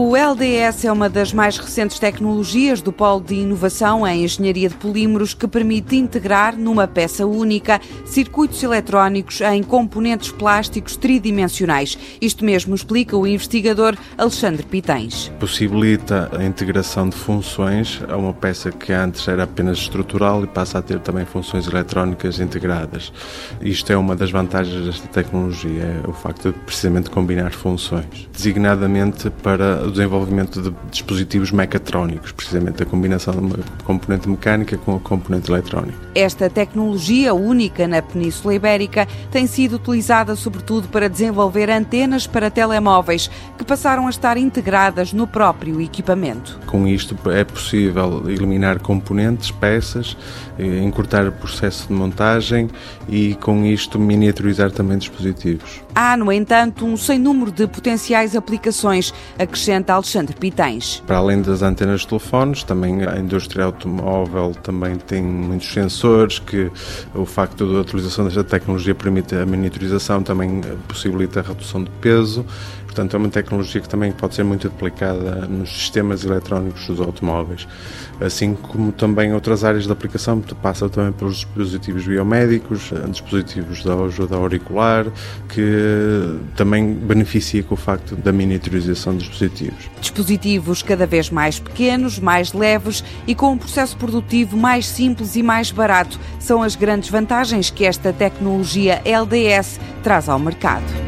O LDS é uma das mais recentes tecnologias do Polo de Inovação em Engenharia de Polímeros que permite integrar numa peça única circuitos eletrónicos em componentes plásticos tridimensionais. Isto mesmo explica o investigador Alexandre Pitens. Possibilita a integração de funções a uma peça que antes era apenas estrutural e passa a ter também funções eletrónicas integradas. Isto é uma das vantagens desta tecnologia, é o facto de precisamente combinar funções, designadamente para o desenvolvimento de dispositivos mecatrónicos, precisamente a combinação de uma componente mecânica com a componente eletrónica. Esta tecnologia única na Península Ibérica tem sido utilizada sobretudo para desenvolver antenas para telemóveis que passaram a estar integradas no próprio equipamento. Com isto é possível eliminar componentes, peças, eh, encurtar o processo de montagem e com isto miniaturizar também dispositivos. Há, no entanto, um sem número de potenciais aplicações, acrescenta Alexandre Pitens. Para além das antenas de telefones, também a indústria automóvel também tem muitos sensores que o facto da utilização desta tecnologia permite a miniaturização, também possibilita a redução de peso. Portanto, é uma tecnologia que também pode ser muito aplicada nos sistemas eletrónicos dos automóveis, assim como também outras áreas de aplicação, passa também pelos dispositivos biomédicos, dispositivos de ajuda auricular, que também beneficia com o facto da miniaturização dos dispositivos. Dispositivos cada vez mais pequenos, mais leves e com um processo produtivo mais simples e mais barato são as grandes vantagens que esta tecnologia LDS traz ao mercado.